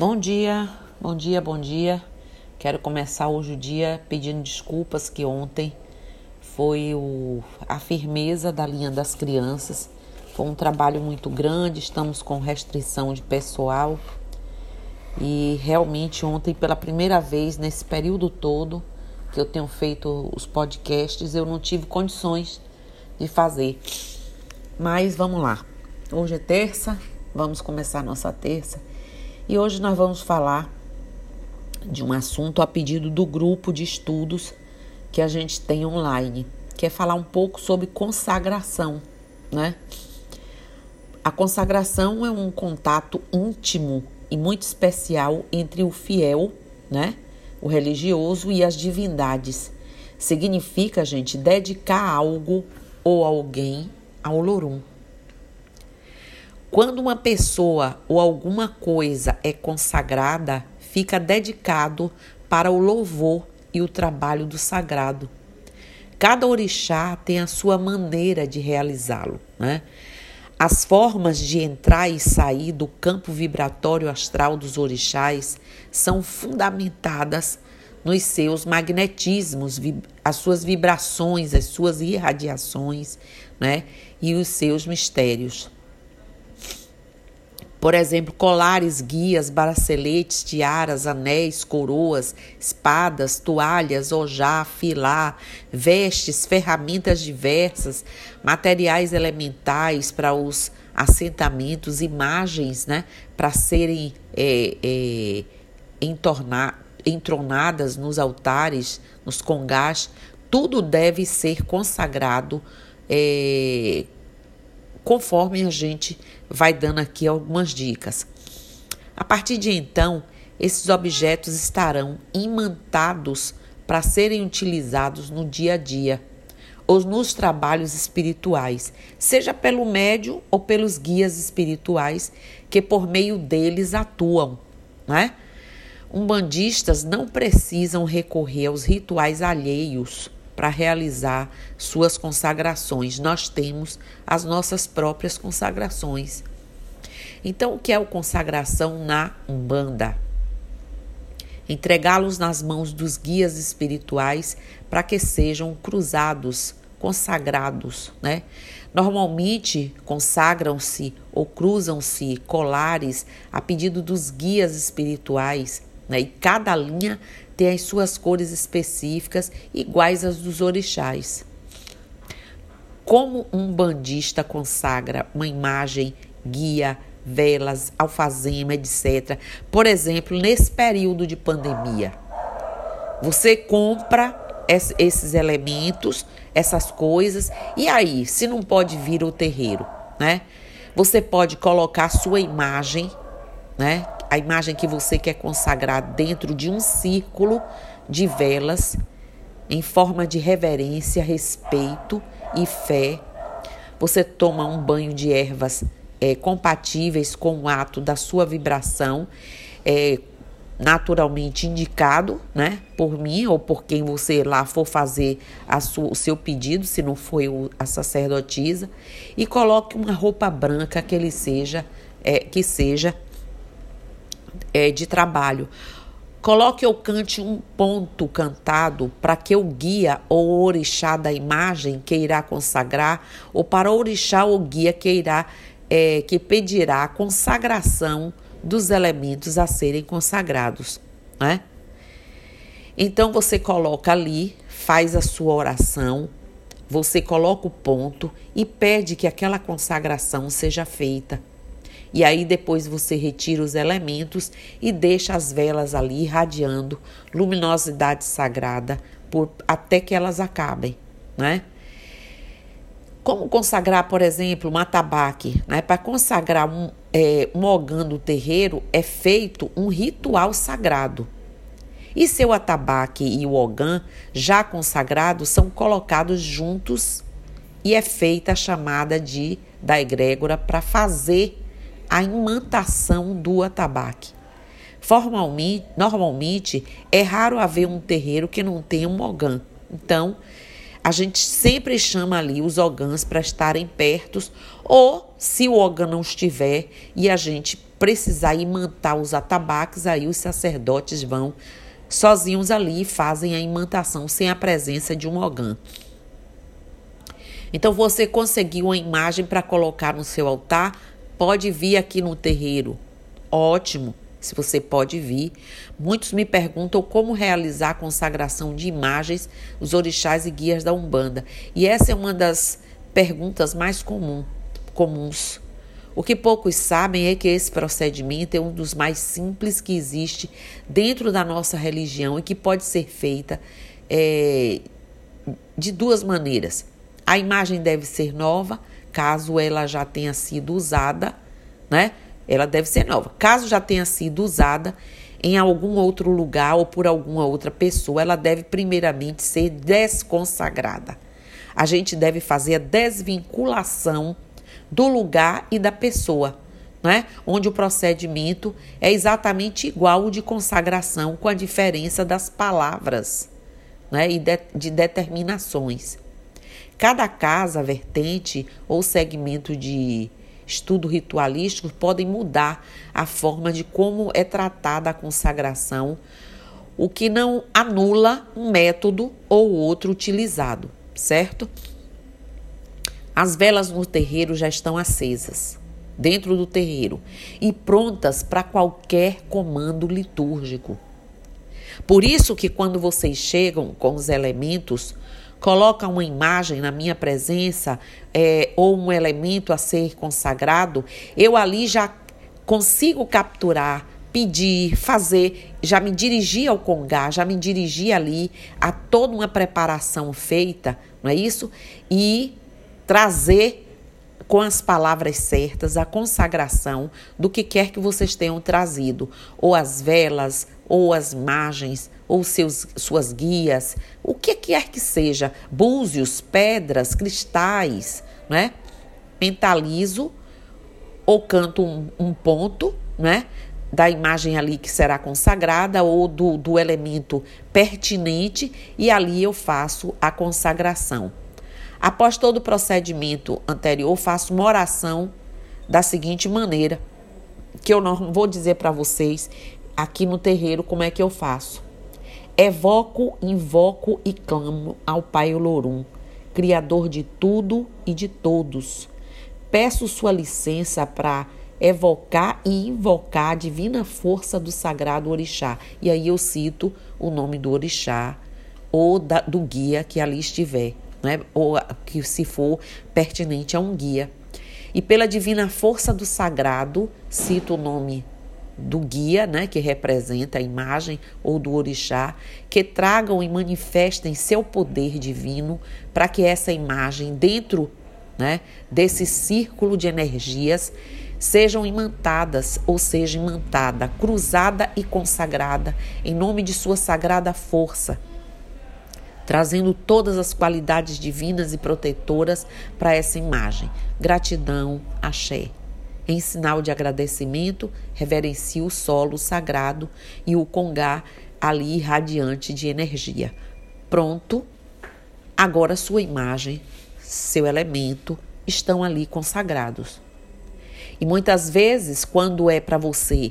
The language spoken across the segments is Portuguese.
Bom dia, bom dia, bom dia. Quero começar hoje o dia pedindo desculpas que ontem foi o, a firmeza da linha das crianças. Foi um trabalho muito grande, estamos com restrição de pessoal. E realmente ontem, pela primeira vez nesse período todo que eu tenho feito os podcasts, eu não tive condições de fazer. Mas vamos lá. Hoje é terça, vamos começar nossa terça e hoje nós vamos falar de um assunto a pedido do grupo de estudos que a gente tem online, que é falar um pouco sobre consagração, né? A consagração é um contato íntimo e muito especial entre o fiel, né, o religioso e as divindades. Significa, gente, dedicar algo ou alguém ao Lorum. Quando uma pessoa ou alguma coisa é consagrada, fica dedicado para o louvor e o trabalho do sagrado. Cada orixá tem a sua maneira de realizá-lo, né? As formas de entrar e sair do campo vibratório astral dos orixás são fundamentadas nos seus magnetismos, as suas vibrações, as suas irradiações, né? E os seus mistérios. Por exemplo, colares, guias, braceletes, tiaras, anéis, coroas, espadas, toalhas, ojá, filá, vestes, ferramentas diversas, materiais elementais para os assentamentos, imagens, né, para serem é, é, entornar, entronadas nos altares, nos congás, tudo deve ser consagrado é, conforme a gente vai dando aqui algumas dicas. A partir de então, esses objetos estarão imantados para serem utilizados no dia a dia ou nos trabalhos espirituais, seja pelo médium ou pelos guias espirituais que por meio deles atuam, né? Umbandistas não precisam recorrer aos rituais alheios para realizar suas consagrações. Nós temos as nossas próprias consagrações. Então, o que é o consagração na Umbanda? Entregá-los nas mãos dos guias espirituais para que sejam cruzados, consagrados, né? Normalmente consagram-se ou cruzam-se colares a pedido dos guias espirituais, né? E cada linha tem as suas cores específicas, iguais às dos orixás. Como um bandista consagra uma imagem, guia, velas, alfazema, etc. Por exemplo, nesse período de pandemia, você compra esses elementos, essas coisas, e aí, se não pode vir o terreiro, né? Você pode colocar sua imagem, né? A imagem que você quer consagrar dentro de um círculo de velas em forma de reverência, respeito e fé. Você toma um banho de ervas é, compatíveis com o ato da sua vibração, é, naturalmente indicado, né, por mim ou por quem você lá for fazer sua, o seu pedido, se não foi o, a sacerdotisa, e coloque uma roupa branca que ele seja, é, que seja é, de trabalho. Coloque ou cante um ponto cantado para que o guia ou orixá da imagem que irá consagrar, ou para o orixá ou guia que irá é, que pedirá a consagração dos elementos a serem consagrados, né? Então você coloca ali, faz a sua oração, você coloca o ponto e pede que aquela consagração seja feita. E aí depois você retira os elementos e deixa as velas ali irradiando luminosidade sagrada por, até que elas acabem, né? Como consagrar, por exemplo, um atabaque? Né? Para consagrar um, é, um ogã do terreiro é feito um ritual sagrado. E seu atabaque e o ogã, já consagrados, são colocados juntos e é feita a chamada de da egrégora para fazer a imantação do atabaque. Formalmente, normalmente, é raro haver um terreiro que não tenha um ogã. Então, a gente sempre chama ali os ogãs para estarem perto, ou se o ogã não estiver e a gente precisar imantar os atabaques, aí os sacerdotes vão sozinhos ali e fazem a imantação sem a presença de um ogã. Então você conseguiu uma imagem para colocar no seu altar, pode vir aqui no terreiro. Ótimo, se você pode vir. Muitos me perguntam como realizar a consagração de imagens, os orixás e guias da Umbanda. E essa é uma das perguntas mais comum, comuns. O que poucos sabem é que esse procedimento é um dos mais simples que existe dentro da nossa religião e que pode ser feita é, de duas maneiras. A imagem deve ser nova, caso ela já tenha sido usada, né? Ela deve ser nova. Caso já tenha sido usada em algum outro lugar ou por alguma outra pessoa, ela deve primeiramente ser desconsagrada. A gente deve fazer a desvinculação do lugar e da pessoa, né? onde o procedimento é exatamente igual ao de consagração, com a diferença das palavras né? e de, de determinações. Cada casa, vertente ou segmento de estudo ritualístico podem mudar a forma de como é tratada a consagração, o que não anula um método ou outro utilizado, certo? As velas no terreiro já estão acesas, dentro do terreiro, e prontas para qualquer comando litúrgico. Por isso que quando vocês chegam com os elementos, coloca uma imagem na minha presença é, ou um elemento a ser consagrado, eu ali já consigo capturar, pedir, fazer, já me dirigir ao congá, já me dirigir ali a toda uma preparação feita, não é isso? E trazer com as palavras certas a consagração do que quer que vocês tenham trazido, ou as velas, ou as margens, ou seus, suas guias, o que quer que seja, búzios, pedras, cristais, né? Mentalizo ou canto um, um ponto, né? Da imagem ali que será consagrada ou do, do elemento pertinente e ali eu faço a consagração. Após todo o procedimento anterior, faço uma oração da seguinte maneira, que eu não vou dizer para vocês aqui no terreiro como é que eu faço. Evoco, invoco e clamo ao Pai Olorum, Criador de tudo e de todos. Peço sua licença para evocar e invocar a divina força do sagrado orixá. E aí eu cito o nome do orixá ou da, do guia que ali estiver, né? ou que se for pertinente a um guia. E pela divina força do sagrado, cito o nome do guia, né, que representa a imagem, ou do orixá, que tragam e manifestem seu poder divino para que essa imagem, dentro né, desse círculo de energias, sejam imantadas, ou seja, imantada, cruzada e consagrada, em nome de sua sagrada força, trazendo todas as qualidades divinas e protetoras para essa imagem. Gratidão, axé. Em sinal de agradecimento, reverencie o solo sagrado e o congá ali radiante de energia. Pronto, agora sua imagem, seu elemento estão ali consagrados. E muitas vezes, quando é para você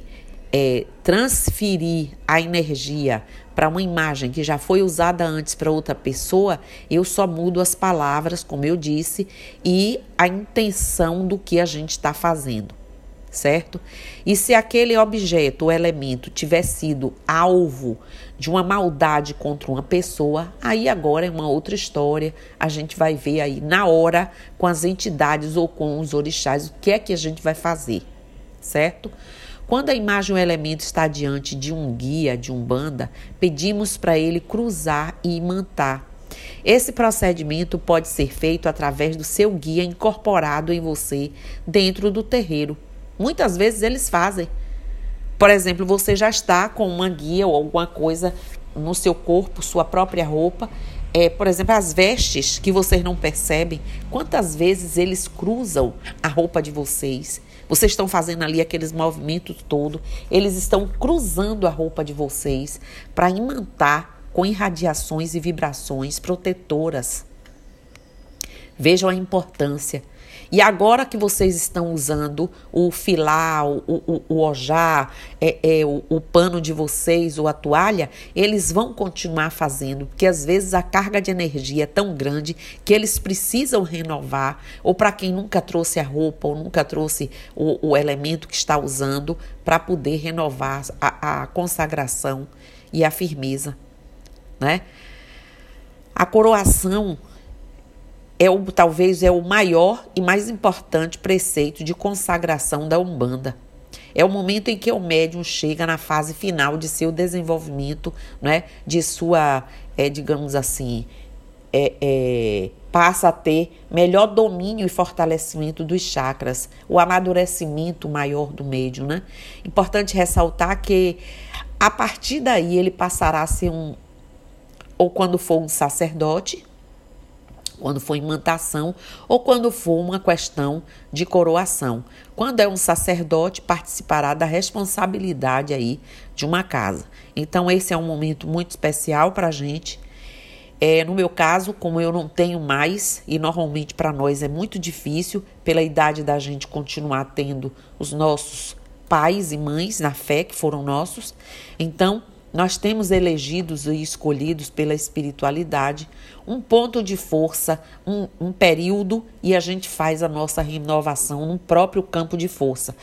é, transferir a energia para uma imagem que já foi usada antes para outra pessoa, eu só mudo as palavras, como eu disse, e a intenção do que a gente está fazendo, certo? E se aquele objeto ou elemento tiver sido alvo de uma maldade contra uma pessoa, aí agora é uma outra história. A gente vai ver aí na hora com as entidades ou com os orixás o que é que a gente vai fazer, certo? Quando a imagem ou elemento está diante de um guia, de um banda, pedimos para ele cruzar e imantar. Esse procedimento pode ser feito através do seu guia incorporado em você dentro do terreiro. Muitas vezes eles fazem. Por exemplo, você já está com uma guia ou alguma coisa no seu corpo, sua própria roupa. É, por exemplo, as vestes que vocês não percebem, quantas vezes eles cruzam a roupa de vocês vocês estão fazendo ali aqueles movimentos todo, eles estão cruzando a roupa de vocês para imantar com irradiações e vibrações protetoras. Vejam a importância. E agora que vocês estão usando o filá, o, o, o ojá, é, é, o, o pano de vocês ou a toalha, eles vão continuar fazendo, porque às vezes a carga de energia é tão grande que eles precisam renovar, ou para quem nunca trouxe a roupa ou nunca trouxe o, o elemento que está usando, para poder renovar a, a consagração e a firmeza, né? A coroação é o, talvez é o maior e mais importante preceito de consagração da Umbanda. É o momento em que o médium chega na fase final de seu desenvolvimento, né, de sua, é, digamos assim, é, é, passa a ter melhor domínio e fortalecimento dos chakras, o amadurecimento maior do médium. Né? Importante ressaltar que a partir daí ele passará a ser um, ou quando for um sacerdote, quando for imantação ou quando for uma questão de coroação. Quando é um sacerdote, participará da responsabilidade aí de uma casa. Então, esse é um momento muito especial para a gente. É, no meu caso, como eu não tenho mais, e normalmente para nós é muito difícil, pela idade da gente continuar tendo os nossos pais e mães na fé que foram nossos, então nós temos elegidos e escolhidos pela espiritualidade um ponto de força, um, um, período, e a gente faz a nossa renovação no próprio campo de força.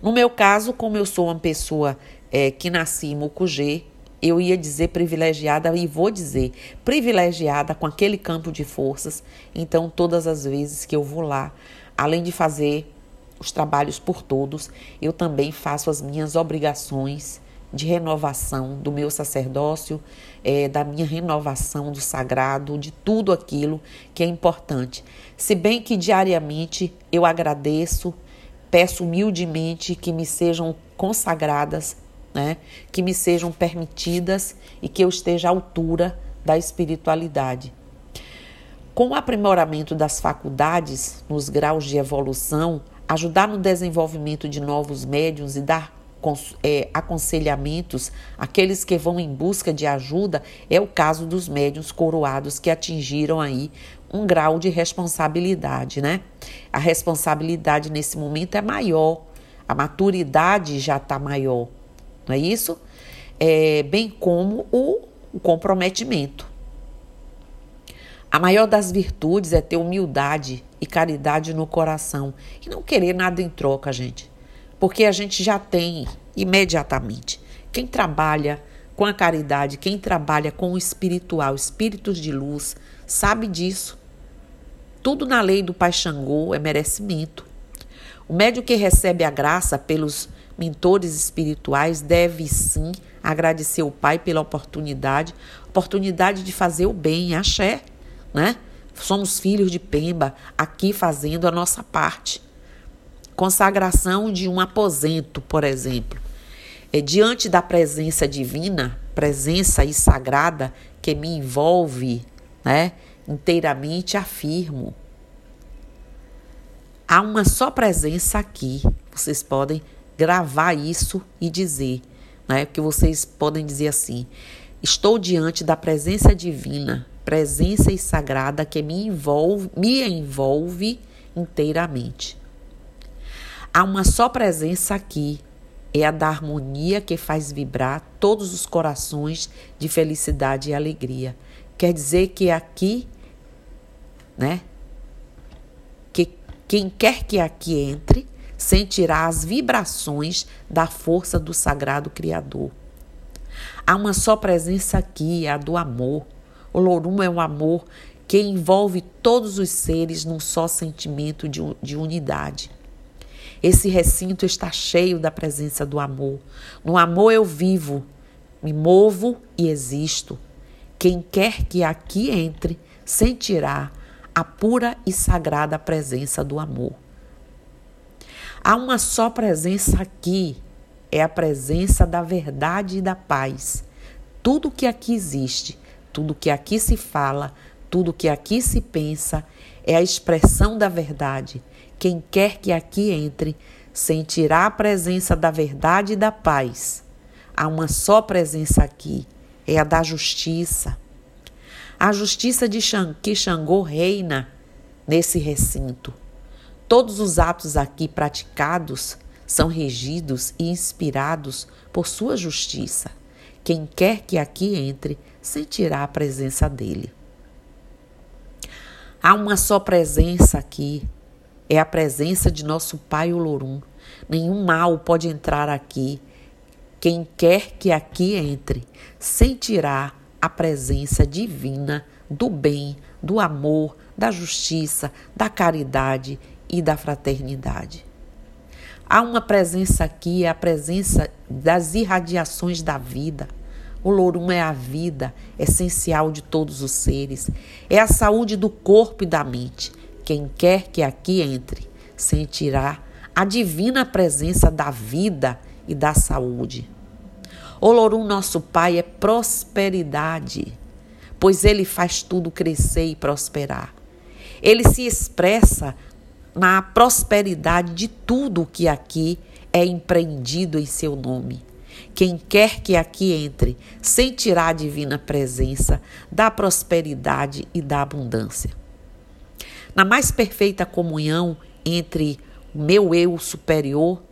No meu caso, como eu sou uma pessoa é, que nasci em Mucugê, eu ia dizer privilegiada e vou dizer privilegiada com aquele campo de forças. Então, todas as vezes que eu vou lá, além de fazer os trabalhos por todos, eu também faço as minhas obrigações de renovação do meu sacerdócio, é, da minha renovação do sagrado, de tudo aquilo que é importante. Se bem que diariamente eu agradeço, peço humildemente que me sejam consagradas, né, que me sejam permitidas e que eu esteja à altura da espiritualidade. Com o aprimoramento das faculdades nos graus de evolução, ajudar no desenvolvimento de novos médiums e dar é, aconselhamentos, aqueles que vão em busca de ajuda, é o caso dos médiuns coroados que atingiram aí um grau de responsabilidade, né? A responsabilidade nesse momento é maior, a maturidade já está maior, não é isso? É, bem como o, o comprometimento. A maior das virtudes é ter humildade e caridade no coração e não querer nada em troca, gente porque a gente já tem imediatamente. Quem trabalha com a caridade, quem trabalha com o espiritual, espíritos de luz, sabe disso. Tudo na lei do Pai Xangô é merecimento. O médium que recebe a graça pelos mentores espirituais deve sim agradecer o Pai pela oportunidade, oportunidade de fazer o bem, axé, né? Somos filhos de Pemba, aqui fazendo a nossa parte consagração de um aposento, por exemplo. É diante da presença divina, presença e sagrada que me envolve, né, inteiramente afirmo. Há uma só presença aqui. Vocês podem gravar isso e dizer, né, que vocês podem dizer assim: estou diante da presença divina, presença e sagrada que me envolve, me envolve inteiramente. Há uma só presença aqui, é a da harmonia que faz vibrar todos os corações de felicidade e alegria. Quer dizer que aqui, né? Que quem quer que aqui entre sentirá as vibrações da força do sagrado Criador. Há uma só presença aqui, é a do amor. O Lorum é o amor que envolve todos os seres num só sentimento de, de unidade. Esse recinto está cheio da presença do amor. No amor eu vivo, me movo e existo. Quem quer que aqui entre sentirá a pura e sagrada presença do amor. Há uma só presença aqui, é a presença da verdade e da paz. Tudo que aqui existe, tudo que aqui se fala, tudo que aqui se pensa é a expressão da verdade quem quer que aqui entre sentirá a presença da verdade e da paz. Há uma só presença aqui, é a da justiça. A justiça de que Xangô reina nesse recinto. todos os atos aqui praticados são regidos e inspirados por sua justiça. Quem quer que aqui entre sentirá a presença dele. Há uma só presença aqui, é a presença de nosso Pai Olorum. Nenhum mal pode entrar aqui. Quem quer que aqui entre sentirá a presença divina do bem, do amor, da justiça, da caridade e da fraternidade. Há uma presença aqui, é a presença das irradiações da vida. O lorum é a vida essencial de todos os seres, é a saúde do corpo e da mente. Quem quer que aqui entre sentirá a divina presença da vida e da saúde. O lorum, nosso Pai, é prosperidade, pois ele faz tudo crescer e prosperar. Ele se expressa na prosperidade de tudo que aqui é empreendido em seu nome. Quem quer que aqui entre sentirá a divina presença da prosperidade e da abundância. Na mais perfeita comunhão entre o meu eu superior,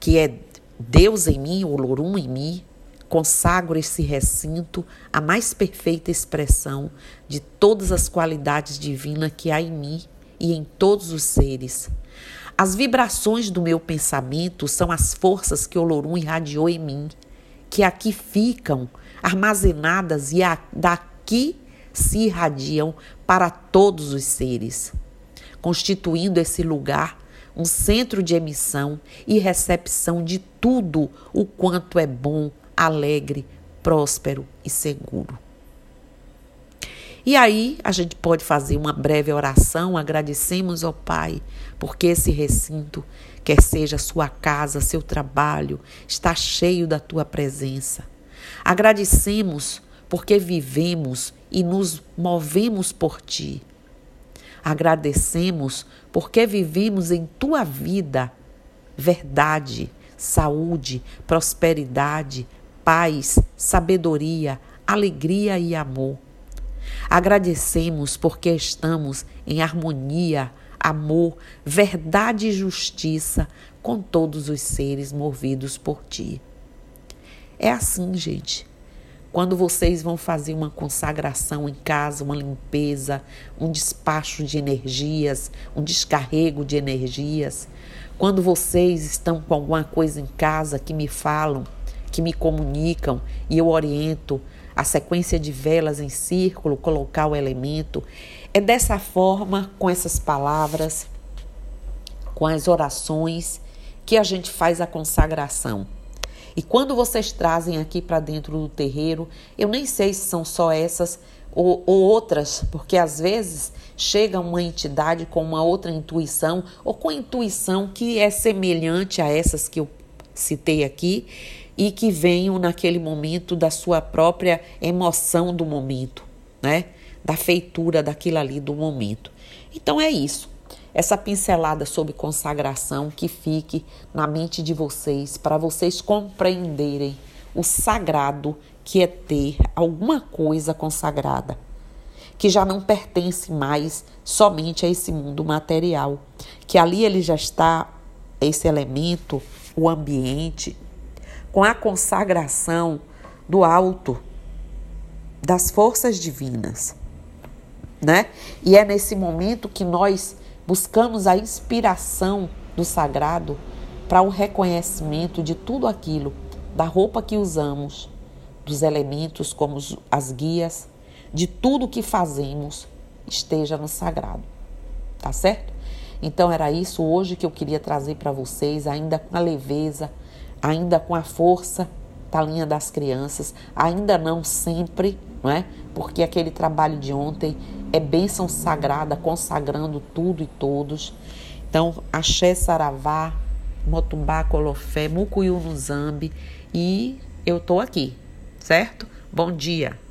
que é Deus em mim, o Lorum em mim, consagro esse recinto à mais perfeita expressão de todas as qualidades divinas que há em mim e em todos os seres. As vibrações do meu pensamento são as forças que Olorum irradiou em mim, que aqui ficam armazenadas e daqui se irradiam para todos os seres, constituindo esse lugar um centro de emissão e recepção de tudo o quanto é bom, alegre, próspero e seguro. E aí a gente pode fazer uma breve oração, agradecemos ao Pai, porque esse recinto, quer seja sua casa, seu trabalho, está cheio da tua presença. Agradecemos porque vivemos e nos movemos por ti. Agradecemos porque vivemos em tua vida verdade, saúde, prosperidade, paz, sabedoria, alegria e amor. Agradecemos porque estamos em harmonia, amor, verdade e justiça com todos os seres movidos por ti. É assim, gente. Quando vocês vão fazer uma consagração em casa, uma limpeza, um despacho de energias, um descarrego de energias, quando vocês estão com alguma coisa em casa que me falam, que me comunicam e eu oriento, a sequência de velas em círculo, colocar o elemento. É dessa forma, com essas palavras, com as orações, que a gente faz a consagração. E quando vocês trazem aqui para dentro do terreiro, eu nem sei se são só essas ou, ou, outras, porque às vezes chega uma entidade com uma outra intuição ou com intuição que é semelhante a essas que eu citei aqui e que venham naquele momento da sua própria emoção do momento, né? Da feitura daquilo ali do momento. Então é isso. Essa pincelada sobre consagração que fique na mente de vocês para vocês compreenderem o sagrado que é ter alguma coisa consagrada, que já não pertence mais somente a esse mundo material, que ali ele já está esse elemento, o ambiente, com a consagração do alto, das forças divinas, né? E é nesse momento que nós buscamos a inspiração do sagrado para o reconhecimento de tudo aquilo, da roupa que usamos, dos elementos como as guias, de tudo que fazemos esteja no sagrado. Tá certo? Então era isso hoje que eu queria trazer para vocês, ainda com a leveza ainda com a força da linha das crianças, ainda não sempre, não é? Porque aquele trabalho de ontem é bênção sagrada, consagrando tudo e todos. Então, Axé Saravá, Motumbá Colofé, Mucuyu no Zambi e eu tô aqui, certo? Bom dia.